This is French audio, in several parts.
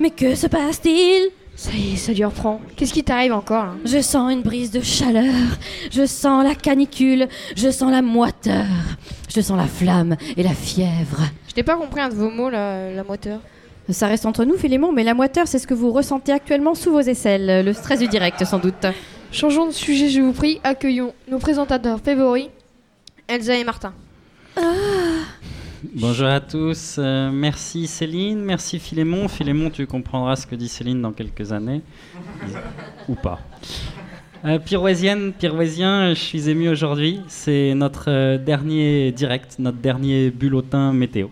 Mais que se passe-t-il Ça y est, ça lui reprend. Qu'est-ce qui t'arrive encore là Je sens une brise de chaleur, je sens la canicule, je sens la moiteur, je sens la flamme et la fièvre. Je t'ai pas compris un de vos mots, là, la moiteur. Ça reste entre nous, Philémon, mais la moiteur, c'est ce que vous ressentez actuellement sous vos aisselles. Le stress du direct, sans doute. Changeons de sujet, je vous prie. Accueillons nos présentateurs favoris, Elsa et Martin. Bonjour à tous, euh, merci Céline, merci Philémon. Philémon, tu comprendras ce que dit Céline dans quelques années. Ou pas. Euh, Pirouésienne, Pirouésien, je suis ému aujourd'hui. C'est notre euh, dernier direct, notre dernier bulletin météo.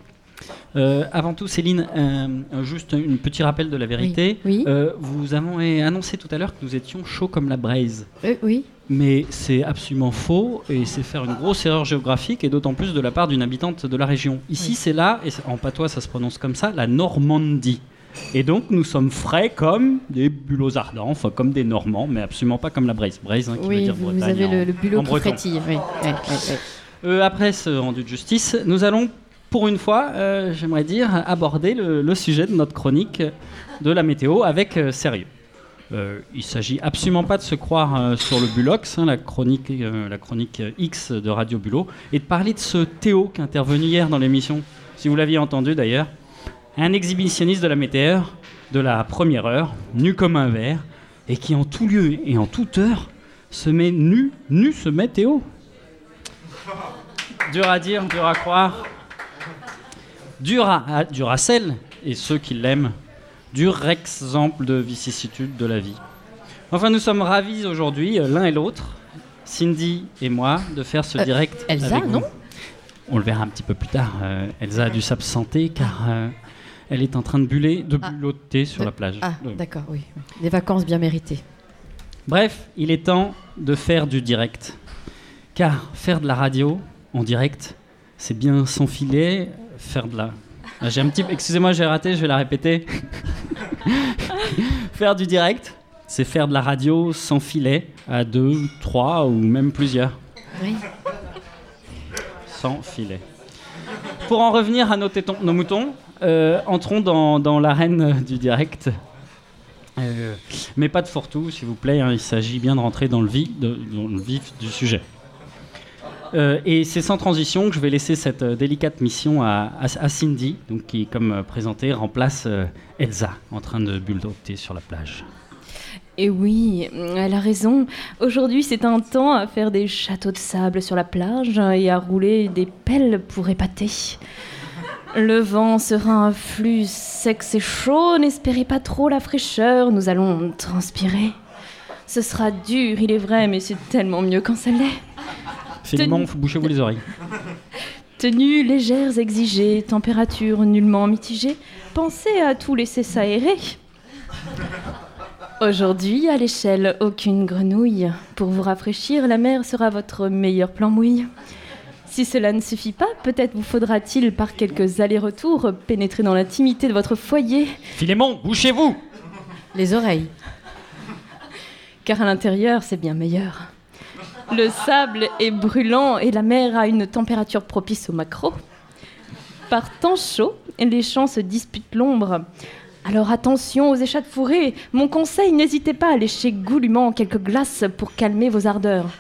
Euh, avant tout, Céline, euh, juste un petit rappel de la vérité. Oui. Euh, vous avez annoncé tout à l'heure que nous étions chauds comme la braise. Oui. Mais c'est absolument faux et c'est faire une grosse erreur géographique et d'autant plus de la part d'une habitante de la région. Ici, Oui. c'est là, et en patois ça se prononce comme ça, la Normandie. Et donc nous sommes frais comme des bulots ardents, enfin comme des Normands, mais absolument pas comme la Braise. Braise hein, qui veut dire vous, Bretagne avez en- le, le bulot qui breton. frétille. Oui. Euh, après ce rendu de justice, nous allons pour une fois, euh, j'aimerais dire, aborder le, le sujet de notre chronique de la météo avec euh, sérieux. Euh, il s'agit absolument pas de se croire euh, sur le Bulox, hein, la, chronique, euh, la chronique euh, X de Radio Bulot, et de parler de ce Théo qui est intervenu hier dans l'émission, si vous l'aviez entendu d'ailleurs, un exhibitionniste de la météo, de la première heure, nu comme un verre, et qui en tout lieu et en toute heure se met nu, nu se met Théo. Dur à dire, dur à croire. Dur à, à- et ceux qui l'aiment. Dur exemple de vicissitude de la vie. Enfin, nous sommes ravis aujourd'hui, euh, l'un et l'autre, Cindy et moi, de faire ce Euh, direct. Elsa, avec vous. non? On le verra un petit peu plus tard. Euh, Elsa a dû s'absenter car euh, elle est en train de buller, de Ah. bulotter sur De- la plage. Ah, d'accord, oui. Des vacances bien méritées. Bref, il est temps de faire du direct. Car faire de la radio en direct, c'est bien s'enfiler, faire de la. Ah, J'ai un petit. Excusez-moi, j'ai raté, je vais la répéter. faire du direct, c'est faire de la radio sans filet, à deux, trois ou même plusieurs. Oui. Sans filet. Pour en revenir à nos, tétons- nos moutons, euh, entrons dans, dans l'arène du direct. Euh, mais pas de fourre-tout, s'il vous plaît. hein, il s'agit bien de rentrer dans le, vif, de- dans le vif du sujet. Euh, et c'est sans transition que je vais laisser cette euh, délicate mission à, Cindy, donc qui, comme euh, présenté, remplace euh, Elsa en train de bulldoter sur la plage. Et oui, elle a raison. Aujourd'hui, c'est un temps à faire des châteaux de sable sur la plage et à rouler des pelles pour épater. Le vent sera un flux sec et chaud, n'espérez pas trop la fraîcheur, nous allons transpirer. Ce sera dur, il est vrai, mais c'est tellement mieux quand ça l'est. Philémon, bouchez-vous les oreilles. Tenues légères exigées, température nullement mitigée, pensez à tout laisser s'aérer. Aujourd'hui, à l'échelle, aucune grenouille. Pour vous rafraîchir, la mer sera votre meilleur plan mouille. Si cela ne suffit pas, peut-être vous faudra-t-il, par quelques allers-retours, pénétrer dans l'intimité de votre foyer, Philémon, bouchez-vous Les oreilles. car à l'intérieur, c'est bien meilleur. Le sable est brûlant et la mer a une température propice au maquereau. Par temps chaud, les champs se disputent l'ombre. Alors attention aux échauffourées. Mon conseil, n'hésitez pas à lécher goulûment quelques glaces pour calmer vos ardeurs.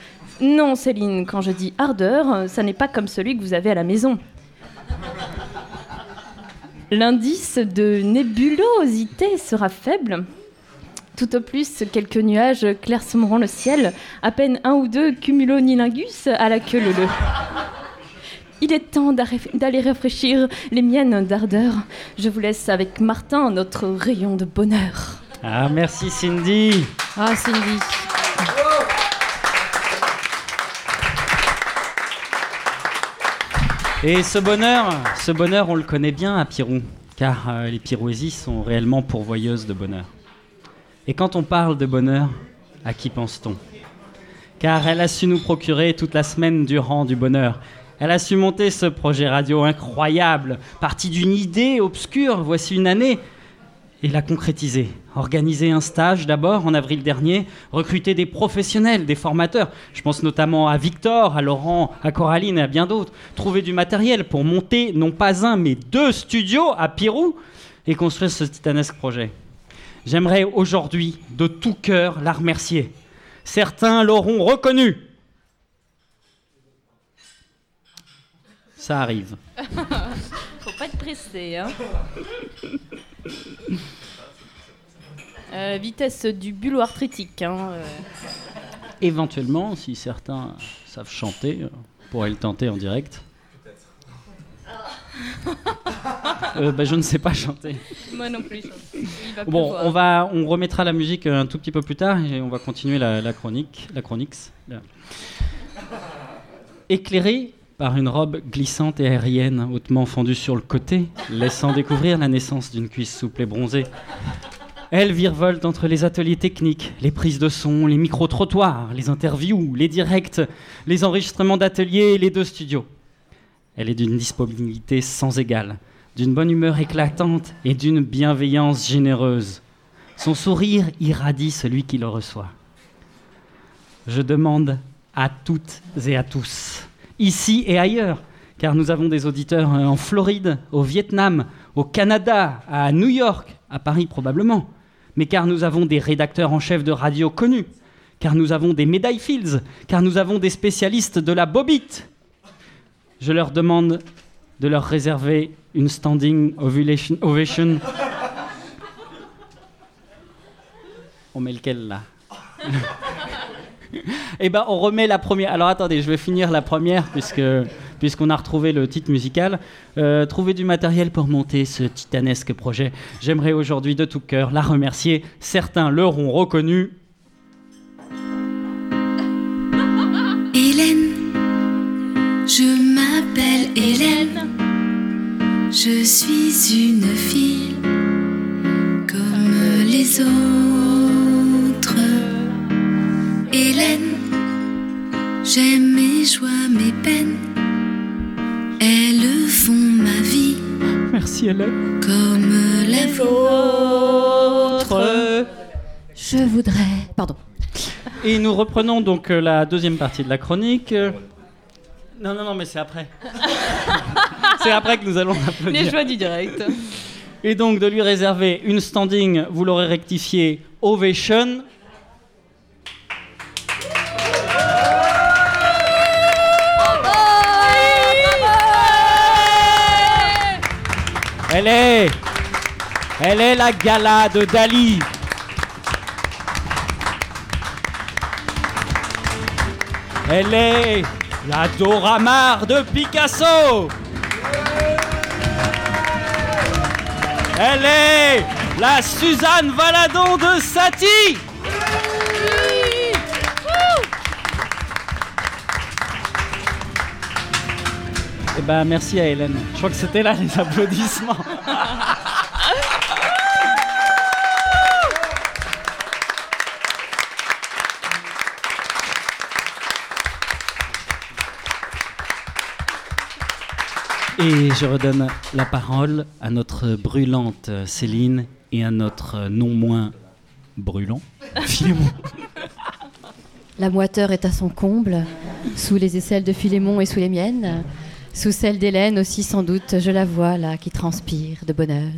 Non, Céline, quand je dis ardeur, ça n'est pas comme celui que vous avez à la maison. L'indice de nébulosité sera faible. Tout au plus, quelques nuages clairsemeront le ciel, à peine un ou deux cumulonilingus à la queue leu Il est temps d'aller rafraîchir les miennes d'ardeur. Je vous laisse avec Martin, notre rayon de bonheur. Ah, merci Cindy Ah, Cindy. Et ce bonheur, ce bonheur, on le connaît bien à Piron, car euh, les Pirouésies sont réellement pourvoyeuses de bonheur. Et quand on parle de bonheur, à qui pense-t-on Car elle a su nous procurer toute la semaine durant du bonheur. Elle a su monter ce projet radio incroyable, parti d'une idée obscure, voici une année, et l'a concrétiser. Organiser un stage d'abord en avril dernier, recruter des professionnels, des formateurs. Je pense notamment à Victor, à Laurent, à Coraline et à bien d'autres. Trouver du matériel pour monter non pas un mais deux studios à Pirou. et construire ce titanesque projet. J'aimerais aujourd'hui de tout cœur la remercier. Certains l'auront reconnu. Ça arrive. Faut pas être pressé. Hein. Euh, vitesse du bulot arthritique. Hein, euh. Éventuellement, si certains savent chanter, euh, on pourrait le tenter en direct. Euh, bah, je ne sais pas chanter. Moi non plus. Il va Bon, on va, on remettra la musique un tout petit peu plus tard et on va continuer la, la chronique, la chronique. la- Éclairée par une robe glissante et aérienne hautement fendue sur le côté, laissant découvrir la naissance d'une cuisse souple et bronzée. Elle virevolte entre les ateliers techniques, les prises de son, les micro-trottoirs, les interviews, les directs, les enregistrements d'ateliers et les deux studios. Elle est d'une disponibilité sans égale, d'une bonne humeur éclatante et d'une bienveillance généreuse. Son sourire irradie celui qui le reçoit. Je demande à toutes et à tous, ici et ailleurs, car nous avons des auditeurs euh, en Floride, au Vietnam, au Canada, à New York, à Paris probablement, mais car nous avons des rédacteurs en chef de radio connus, car nous avons des médailles Fields, car nous avons des spécialistes de la bobite. Je leur demande de leur réserver une standing ovation. On met lequel là? Eh ben, on remet la première. Alors attendez, je vais finir la première puisque puisqu'on a retrouvé le titre musical. Euh, trouver du matériel pour monter ce titanesque projet. J'aimerais aujourd'hui de tout cœur la remercier. Certains l'auront reconnu. Je suis une fille comme les autres. Hélène, j'aime mes joies, mes peines, elles font ma vie Merci Hélène. comme la vôtre. Je voudrais. Pardon. Et nous reprenons donc euh, la deuxième partie de la chronique. Non, non, non, mais c'est après. c'est après que nous allons Les applaudir. joies du direct. Et donc de lui réserver une standing, vous l'aurez rectifié, ovation. Elle est, elle est la gala de Dali. Elle est la Dora Maar de Picasso. Elle est la Suzanne Valadon de Satie. Eh ben merci à Hélène. Je crois que c'était là les applaudissements. Et je redonne la parole à notre brûlante Céline et à notre non moins brûlant Philémon. La moiteur est à son comble, sous les aisselles de Philémon et sous les miennes. Sous celle d'Hélène aussi sans doute, je la vois là qui transpire de bonheur.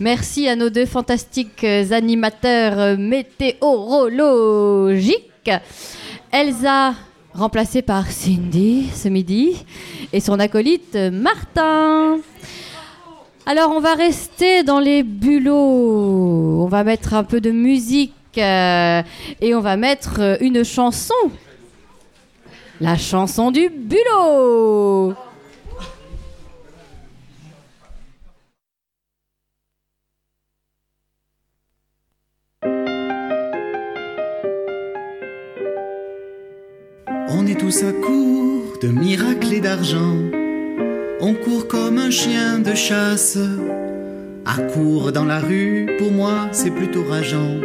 Merci à nos deux fantastiques animateurs météorologiques. Elsa, remplacée par Cindy ce midi, et son acolyte euh, Martin. Alors on va rester dans les bulots. On va mettre un peu de musique euh, et on va mettre euh, une chanson. La chanson du bulot. À court de miracles et d'argent. On court comme un chien de chasse. À court dans la rue, pour moi, c'est plutôt rageant.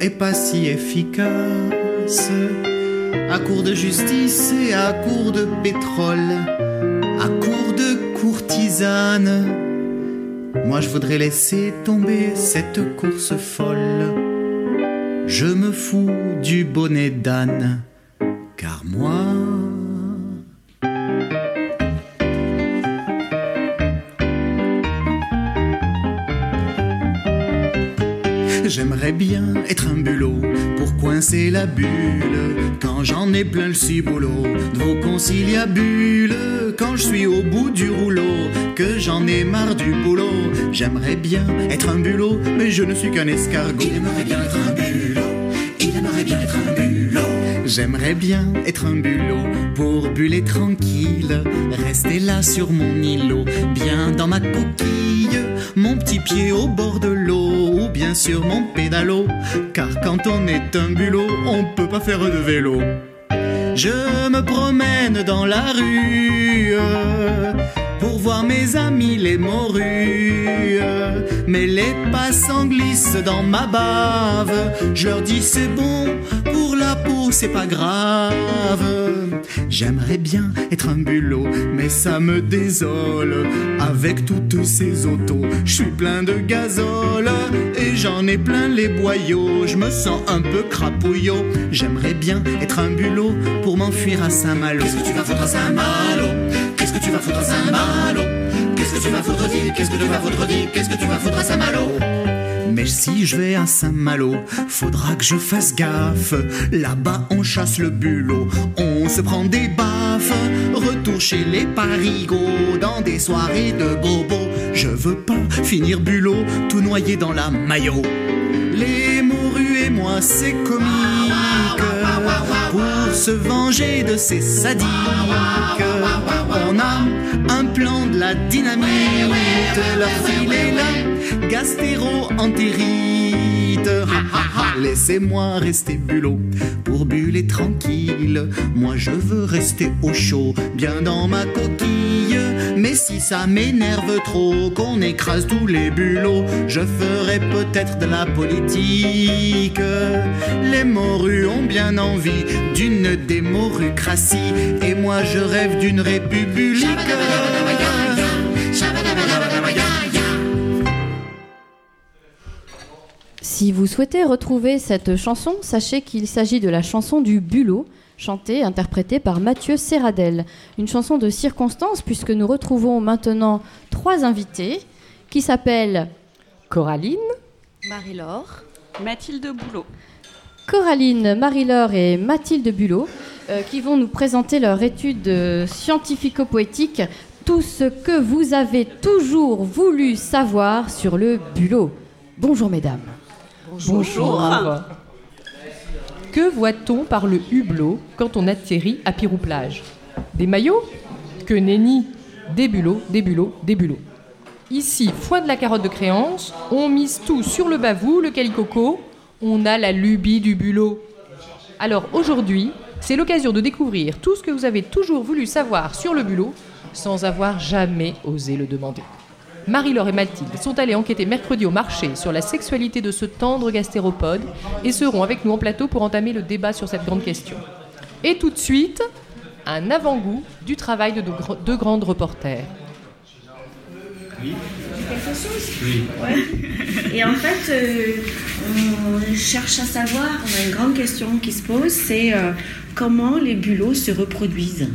Et pas si efficace. À court de justice et à court de pétrole. À court de courtisane. Moi, je voudrais laisser tomber cette course folle. Je me fous du bonnet d'âne. J'aimerais bien être un bulot pour coincer la bulle quand j'en ai plein le ciboulot de vos conciliabules. Quand je suis au bout du rouleau, que j'en ai marre du boulot. J'aimerais bien être un bulot, mais je ne suis qu'un escargot. Il aimerait bien être un bulot. Il aimerait bien être un bulot. J'aimerais bien être un bulot pour buller tranquille, rester là sur mon îlot, bien dans ma coquille, mon petit pied au bord de l'eau ou bien sur mon pédalo, car quand on est un bulot, on peut pas faire de vélo. Je me promène dans la rue pour voir mes amis les morues. Mais les passants glissent dans ma bave. Je leur dis c'est bon, c'est pas grave. J'aimerais bien être un bulot, mais ça me désole. Avec toutes ces autos, je suis plein de gazole et j'en ai plein les boyaux. Je me sens un peu crapouillot. J'aimerais bien être un bulot pour m'enfuir à Saint-Malo. Qu'est-ce que tu vas foutre à Saint-Malo? Qu'est-ce que tu vas foutre à Saint-Malo? Qu'est-ce que tu vas foutre Qu'est-ce que tu vas foutre Qu'est-ce que tu vas foutre à Saint-Malo? Mais si je vais à Saint-Malo, faudra que je fasse gaffe. Là-bas, on chasse le bulot, on se prend des baffes. Retour chez les parigots, dans des soirées de bobo. Je veux pas finir bulot, tout noyé dans la maillot. Les morues et moi, c'est comique. Se venger de ces sadiques, on a un plan de la dynamite. Leur filer la gastéro-entérite. Laissez-moi rester bulot pour buller tranquille. Moi je veux rester au chaud, bien dans ma coquille. Mais si ça m'énerve trop qu'on écrase tous les bulots, je ferai peut-être de la politique. Les morues ont bien envie d'une démorucratie, et moi je rêve d'une république. Si vous souhaitez retrouver cette chanson, sachez qu'il s'agit de la chanson du Bulot, chantée et interprétée par Mathieu Serradel. Une chanson de circonstance puisque nous retrouvons maintenant trois invités qui s'appellent Coraline, Marie-Laure, Mathilde Boulot. Coraline, Marie-Laure et Mathilde Bulot euh, qui vont nous présenter leur étude euh, scientifico-poétique Tout ce que vous avez toujours voulu savoir sur le bulot. Bonjour mesdames. Bonjour. Que voit-on par le hublot quand on atterrit à Pirou-Plage Des maillots? Que nenni Des bulots, des bulots, des bulots. Ici, foin de la carotte de créance, on mise tout sur le bavou, le calicoco, on a la lubie du bulot. Alors aujourd'hui, c'est l'occasion de découvrir tout ce que vous avez toujours voulu savoir sur le bulot sans avoir jamais osé le demander. Marie-Laure et Mathilde sont allées enquêter mercredi au marché sur la sexualité de ce tendre gastéropode et seront avec nous en plateau pour entamer le débat sur cette grande question. Et tout de suite, un avant-goût du travail de deux grandes reporters. quelque chose? Ouais. Et en fait, euh, on cherche à savoir, on a une grande question qui se pose, c'est euh, comment les bulots se reproduisent.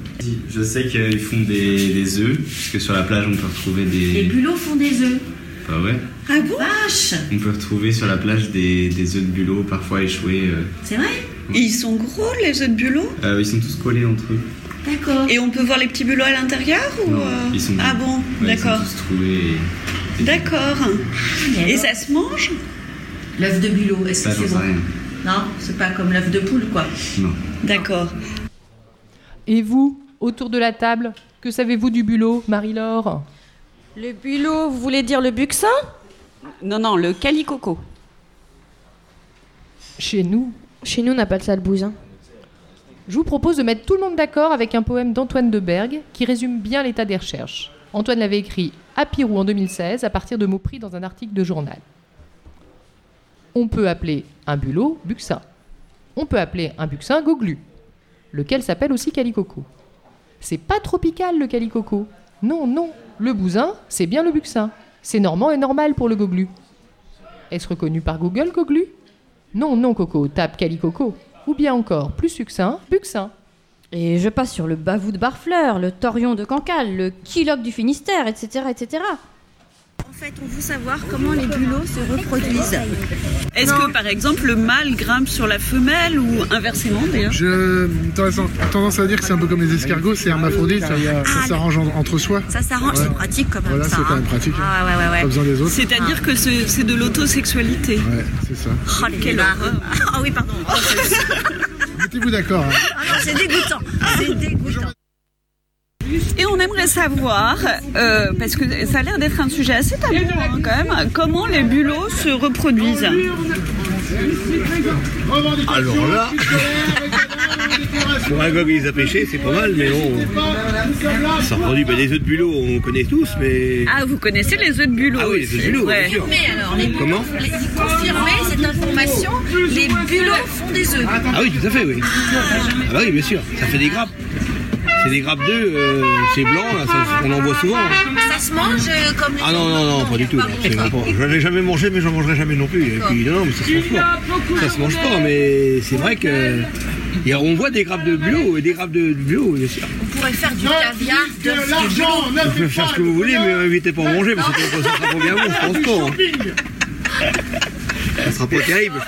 Je sais qu'ils font des, des œufs, puisque sur la plage on peut retrouver Les des. bulots font des œufs. Bah ouais. Ah bon? Vache On peut retrouver sur la plage des, des œufs de bulot, parfois échoués. euh. C'est vrai? Et ils sont gros les œufs de bulot Euh, ils sont tous collés entre eux. D'accord. Et on peut voir les petits bulots à l'intérieur ou Non, euh, ils sont. Ah bon, ouais, ils sont d'accord. tous troués. et- D'accord. Et ça se mange? L'œuf de bulot, est-ce Ça, que c'est bon rien. Non, c'est pas comme l'œuf de poule, quoi. Non. D'accord. Et vous, autour de la table, que savez-vous du bulot, Marie-Laure? Le bulot, vous voulez dire le buxin? Non, non, le calicoco. Chez nous, Chez nous, on appelle ça le bousin. Je vous propose de mettre tout le monde d'accord avec un poème d'Antoine de Bergue qui résume bien l'état des recherches. Antoine l'avait écrit à Pirou en 2016 à partir de mots pris dans un article de journal. On peut appeler un bulot buxin. On peut appeler un buxin goglu, lequel s'appelle aussi calicoco. C'est pas tropical le calicoco. Non, non, le bousin, c'est bien le buxin. C'est normand et normal pour le goglu. Est-ce reconnu par Google, goglu? Non, non, Coco, tape calicoco. Ou bien encore, plus succinct, buxin. Et je passe sur le bavou de Barfleur, le torion de Cancale, le quiloque du Finistère, etc. etc. fait, on veut savoir comment les bulots se reproduisent. Est-ce que par exemple le mâle grimpe sur la femelle ou inversement d'ailleurs Je tendance tendance à dire que c'est un peu comme les escargots, c'est hermaphrodite, ça, ça s'arrange en- entre soi. Ça s'arrange, Ouais. c'est pratique quand même. Voilà, c'est quand hein. même pratique. Ah ouais, ouais, ouais. Pas besoin des autres. C'est-à-dire que c'est de l'autosexualité. Ouais, c'est ça. Oh, quelle horreur. Ah oui, pardon. Mettez-vous d'accord. hein. ah non, c'est dégoûtant. C'est dégoûtant. Et on aimerait savoir, euh, parce que ça a l'air d'être un sujet assez tabou hein, quand même, comment les bulots se reproduisent. Alors là, pour un gars qui les a pêchés, c'est pas mal, mais bon. Ça reproduit ben, des œufs de bulot, on connaît tous, mais. Ah, vous connaissez les œufs de bulot Ah oui, les œufs de bulot, bien sûr. Mais alors, les Comment les- confirmez cette information, les bulots font des œufs. Ah oui, tout à fait, oui. Ah bah oui, bien sûr, ça fait des grappes. C'est des grappes d'œufs, euh, c'est blanc, là, ça- on en voit souvent. hein. Ça se mange euh, comme les Ah non, non, non, pas du tout. vraiment pas- Je l'ai jamais mangé, mais j'en mangerai jamais non plus. Et puis, non, non, mais ça se mange pas. Ça se mange pas, mais c'est vrai que. et on voit des grappes de bulot et des grappes de, de bulot, bien sûr. On pourrait faire du caviar, de, de bulot. Vous pouvez faire ce que vous voulez, mais m'invitez pas à manger, parce que ça sera pas bien bon, je pense pas. hein. Ça sera pas terrible,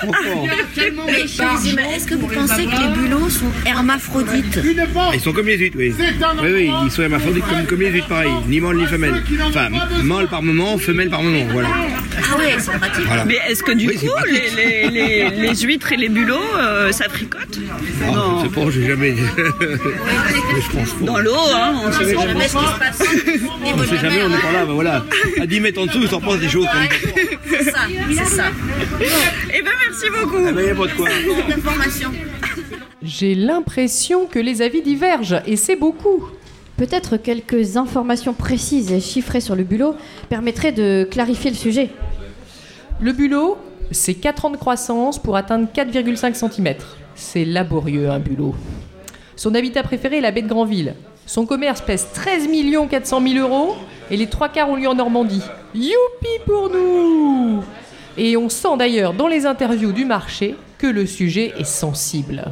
excusez-moi, est-ce que vous pensez que les bulots sont hermaphrodites Ah, Ils sont comme les huîtres, oui. Oui, oui, ils sont hermaphrodites comme, comme les huîtres, pareil. Ni mâle ni femelle. Enfin, mâle par moment, femelle par moment, voilà. Ah ouais, c'est pratique. Voilà. Mais est-ce que du Oui, c'est coup, pratique. les, les, les, les huîtres et les bulots, euh, ça fricote? Ah, je sais pas, j'ai jamais. Mais je pense pas. Dans l'eau, hein on sait jamais ce qui se passe. On sait jamais, on n'est pas là, ben voilà. À 10 mètres en dessous, il s'en passe des choses comme ça. C'est ça, c'est ça. Eh ben merci beaucoup. Eh ben, y a pas de quoi. Cette information. J'ai l'impression que les avis divergent, et c'est beaucoup. Peut-être quelques informations précises et chiffrées sur le bulot permettraient de clarifier le sujet. Le bulot, c'est 4 ans de croissance pour atteindre 4,5 cm. C'est laborieux, un bulot. Son habitat préféré est la baie de Granville. Son commerce pèse 13 400 000 euros et les trois quarts ont lieu en Normandie. Youpi pour nous Et on sent d'ailleurs dans les interviews du marché que le sujet est sensible.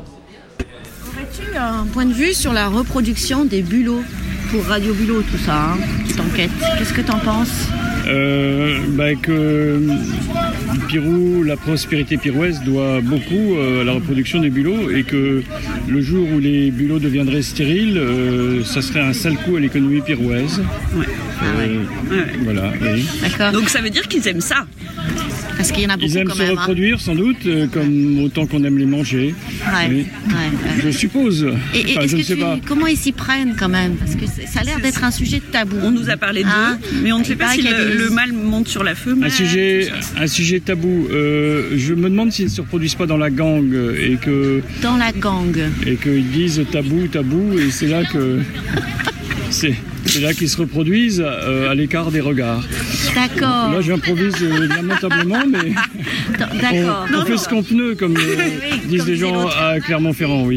Aurais-tu un point de vue sur la reproduction des bulots pour Radio Bulot, tout ça, hein, cette enquête? Qu'est-ce que t'en penses? Euh, bah, que euh, Pirou, la prospérité pirouaise doit beaucoup euh, à la reproduction des bulots et que le jour où les bulots deviendraient stériles, euh, ça serait un sale coup à l'économie pirouaise. Euh, Voilà, oui. D'accord. Donc ça veut dire qu'ils aiment ça. Parce qu'il y en a beaucoup Ils aiment quand se même. hein. reproduire sans doute, euh, comme autant qu'on aime les manger. Ouais, Oui. ouais, ouais. Je suppose. Et, et Enfin, est-ce je que ne sais tu- pas. comment ils s'y prennent quand même? Parce que ça a l'air d'être un sujet tabou. On nous a parlé d'eux, Hein? mais on ne sait pas si le, des- le mâle monte sur la femelle. Un sujet, un sujet tabou. Euh, je me demande s'ils ne se reproduisent pas dans la gang et que Dans la gang. et qu'ils disent tabou, tabou, et c'est là que c'est là qu'ils se reproduisent euh, à l'écart des regards. D'accord. Là, j'improvise euh, lamentablement, mais D'accord. on, on fait ce qu'on peut, comme euh, disent comme les gens à Clermont-Ferrand, oui.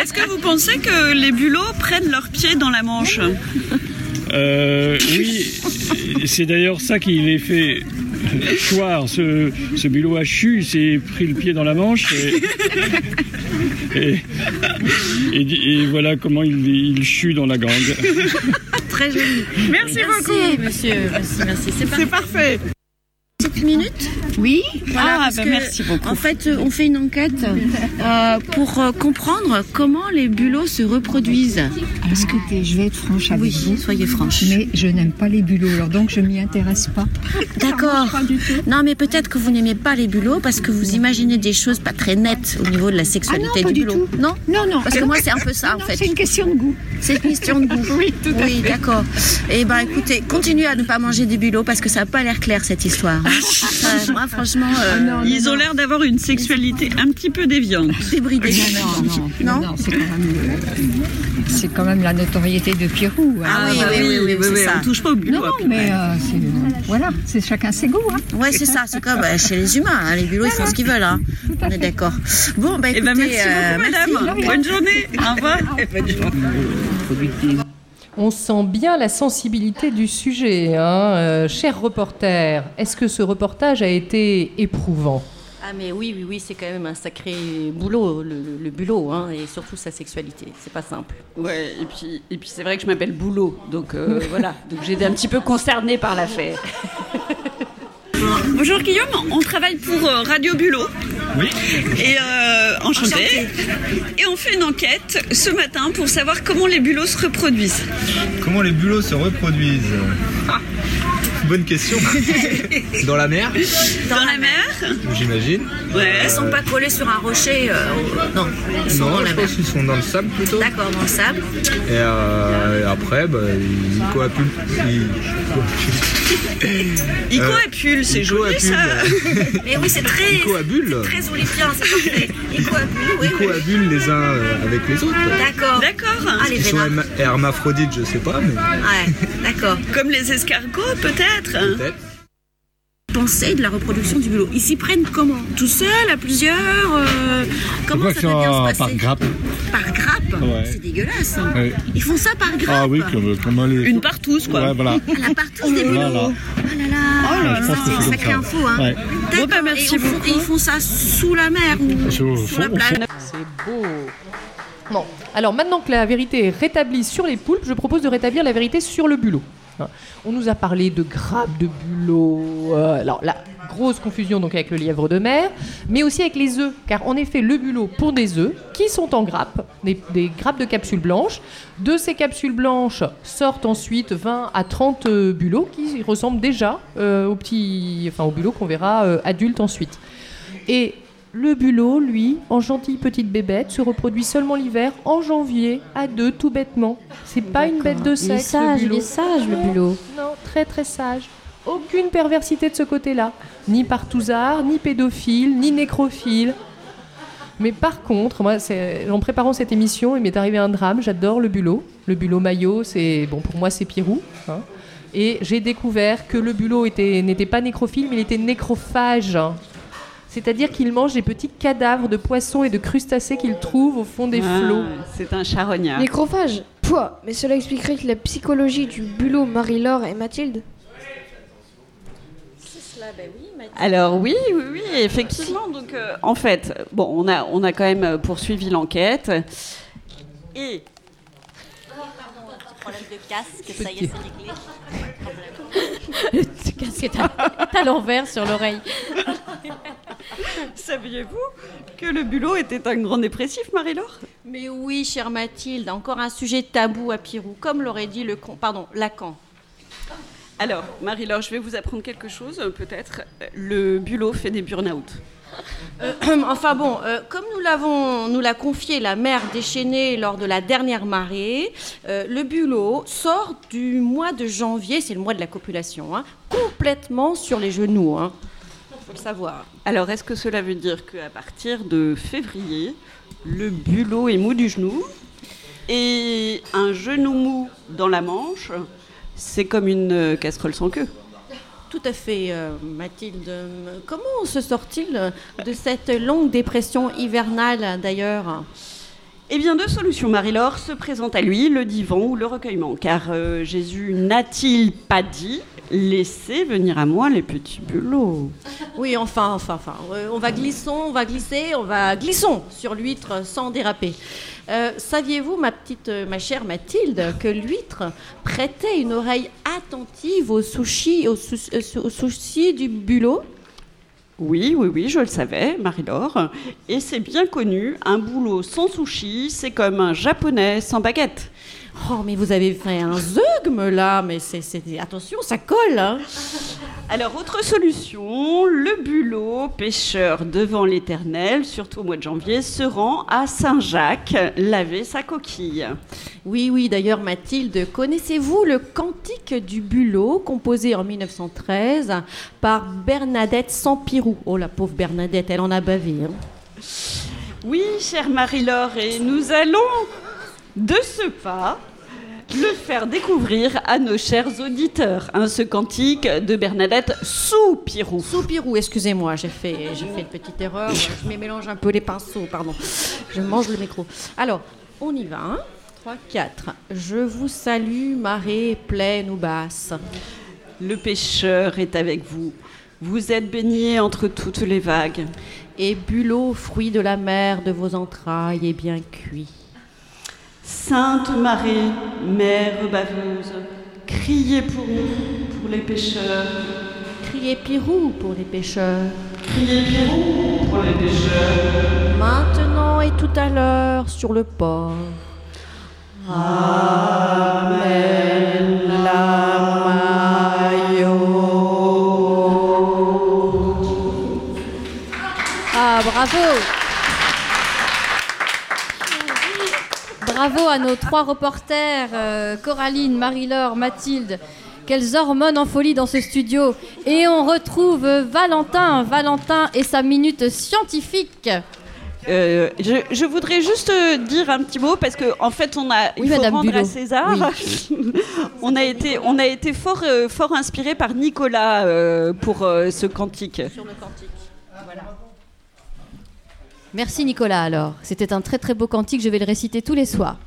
Est-ce que vous pensez que les bulots prennent leurs pieds dans la Manche? Euh, oui, c'est d'ailleurs ça qui les fait choir. Ce, ce bulot hachu s'est pris le pied dans la manche et, et, et- et voilà comment il, il chue dans la gangue. Très joli. Merci, beaucoup. Merci, monsieur. Merci, merci. C'est C'est parfait. Petite minute Oui. Voilà, Ah, bah, que, merci beaucoup. En fait, euh, on fait une enquête euh, pour euh, comprendre comment les bulots se reproduisent. Parce que je vais être franche avec Oui, vous. soyez franche. Mais je n'aime pas les bulots, alors donc je m'y intéresse pas. D'accord. Non, mais peut-être que vous n'aimez pas les bulots parce que vous imaginez des choses pas très nettes au niveau de la sexualité Ah non, pas du du bulot. tout. Non Non, non. Parce que moi, c'est un peu ça, en fait. C'est une question de goût. C'est une question de goût. Oui, tout à Oui, fait. d'accord. Eh ben, écoutez, continuez à ne pas manger des bulots parce que ça n'a pas l'air clair cette histoire. hein. Ça, moi, franchement, euh, Ils ont l'air d'avoir une sexualité un petit peu déviante. débridée. Non, non, non, non, c'est quand même, euh, c'est quand même la notoriété de Pirou. hein. Ah oui, oui, oui, oui, oui, ça. on touche pas au bulot. Non, Pirou. mais euh, c'est, euh, voilà, c'est chacun ses goûts. Hein. Ouais, c'est ça. C'est comme euh, chez les humains. hein, Les bulots, ils font ce qu'ils veulent. hein. On est d'accord. Bon, bah Eh écoutez, ben, merci euh, beaucoup, madame. merci. Bonne journée. Au revoir. Bonne journée. On sent bien la sensibilité du sujet, hein, euh, cher reporter. Est-ce que ce reportage a été éprouvant? Ah mais oui, oui, oui, c'est quand même un sacré boulot, le, le- le bulot, hein, et surtout sa sexualité. C'est pas simple. Ouais, et puis, et puis c'est vrai que je m'appelle Boulot, donc euh, voilà. Donc j'ai été un petit peu concernée par l'affaire. Bonjour Guillaume, on travaille pour euh, Radio Bulot. Oui. Et euh, enchanté. Et on fait une enquête ce matin pour savoir comment les bulots se reproduisent. Comment les bulots se reproduisent? Bonne question. Dans la mer, Dans, la mer j'imagine. Ouais. Ils sont pas collés sur un rocher. euh, Non, Ils sont dans non la je pense qu'ils sont dans le sable plutôt. D'accord, dans le sable. Et, euh, et après, bah, ils coapulent. Ils, Ils Euh, coapulent, c'est joli ça. coapulent. Mais oui, c'est très, Ils coabulent. très olympian, c'est parfait. Ils coabulent, oui, Ils oui. coabulent les uns avec les autres. D'accord. D'accord. Ah, les Ils sont hermaphrodites, je sais pas, mais Ouais, d'accord. Comme les escargots peut-être. Peut-être. Pensez de la reproduction du bulot. Ils s'y prennent comment? Tout seul, à plusieurs euh, Comment ça peut bien se passer? par grappe? Par grappe? Ouais. C'est dégueulasse. Ouais. Ils font ça par grappe Ah oui, comme, comme les... Une partouze quoi. Ouais, voilà. À la partouze des bulots. Voilà. Oh là là, Oh c'est une sacrée info. Hein. Bon, bah, merci et, ils font- et ils font ça sous la mer ou Sur- sous la plage C'est beau. Bon, alors maintenant que la vérité est rétablie sur les poulpes, je propose de rétablir la vérité sur le bulot. Hein. On nous a parlé de grappes de bulot. euh, alors la grosse confusion donc avec le lièvre de mer, mais aussi avec les œufs, car en effet le bulot pond des œufs qui sont en grappes, des, grappes de capsules blanches. De ces capsules blanches sortent ensuite 20 à 30 euh, bulots qui ressemblent déjà euh, au petit, enfin au bulot qu'on verra euh, adulte ensuite. Le bulot, lui, en gentille petite bébête, se reproduit seulement l'hiver, en janvier, à deux, tout bêtement. C'est pas une bête de Il est sexe. sage, le il bulot. est sage, le bulot. Non, très très sage. Aucune perversité de ce côté-là. Ni partouzard, ni pédophile, ni nécrophile. Mais par contre, moi, en préparant cette émission, il m'est arrivé un drame. J'adore le bulot. Le bulot maillot, c'est bon pour moi, c'est Pirou. hein. Et j'ai découvert que le bulot était- n'était pas nécrophile, mais il était nécrophage. C'est-à-dire qu'il mange des petits cadavres de poissons et de crustacés qu'il trouve au fond des Ah, flots. C'est un charognard. Nécrophage Pouah, mais cela expliquerait que la psychologie du bulot Marie-Laure et Mathilde Alors oui, oui, oui, effectivement. Donc euh, en fait, bon, on a, on a quand même euh, poursuivi l'enquête. Et Problème de casque, ça y est, c'est réglé. Le casque est à, l'envers sur l'oreille. saviez-vous que le bulot était un grand dépressif, Marie-Laure? Mais oui, chère Mathilde, encore un sujet tabou à Pirou, comme l'aurait dit le con, pardon, Lacan. Alors, Marie-Laure, je vais vous apprendre quelque chose, peut-être. Le bulot fait des burn-out. Euh, enfin bon, euh, comme nous l'avons, nous l'a confié la mère déchaînée lors de la dernière marée, euh, le bulot sort du mois de janvier, c'est le mois de la copulation, hein, complètement sur les genoux. Hein. Faut le savoir. Alors, est-ce que cela veut dire qu'à partir de février, le bulot est mou du genou et un genou mou dans la manche, c'est comme une casserole sans queue? Tout à fait, euh, Mathilde. Comment se sort-il de cette longue dépression hivernale d'ailleurs? Eh bien, deux solutions, Marie-Laure, se présentent à lui, le divan ou le recueillement. Car euh, Jésus n'a-t-il pas dit Laissez venir à moi les petits bulots Oui, enfin, enfin, enfin. euh, on va glissons, on va glisser, on va glissons sur l'huître sans déraper. Euh, Saviez-vous, ma petite, euh, ma chère Mathilde, que l'huître prêtait une oreille attentive aux sushis, aux, sou- sou- aux sushis du bulot? Oui, oui, oui, je le savais, Marie-Laure. Et c'est bien connu, un boulot sans sushi, c'est comme un japonais sans baguette. Oh, mais vous avez fait un zeugme là, mais c'est, attention, ça colle. hein. Alors, autre solution, le bulot, pêcheur devant l'éternel, surtout au mois de janvier, se rend à Saint-Jacques laver sa coquille. Oui, oui, d'ailleurs, Mathilde, connaissez-vous le Cantique du Bulot, composé en 1913 par Bernadette Sampirou? Oh, la pauvre Bernadette, elle en a bavé. hein. Oui, chère Marie-Laure, et nous allons, de ce pas, le faire découvrir à nos chers auditeurs. hein, ce cantique de Bernadette Soupirou. Soupirou, excusez-moi, j'ai fait, j'ai fait une petite erreur. Je me mélange un peu les pinceaux, pardon. Je mange le micro. Alors, on y va. Hein 3, 4. Je vous salue, marée pleine ou basse. Le pêcheur est avec vous. Vous êtes baigné entre toutes les vagues. Et Bulot, fruit de la mer de vos entrailles, est bien cuit. Sainte Marie, Mère baveuse, criez pour nous, pour les pécheurs. Criez Pirou pour les pêcheurs. Criez Pirou pour les pécheurs. Maintenant et tout à l'heure sur le port. Amen. Ah, bravo Bravo à nos trois reporters, euh, Coraline, Marie-Laure, Mathilde. Quelles hormones en folie dans ce studio. Et on retrouve Valentin, Valentin et sa minute scientifique. Euh, je, je voudrais juste euh, dire un petit mot parce qu'en en fait on a Oui, il faut Madame rendre à. César. on a été on a été fort euh, fort inspiré par Nicolas euh, pour euh, ce cantique. Sur le cantique. Merci Nicolas alors. C'était un très très beau cantique, je vais le réciter tous les soirs.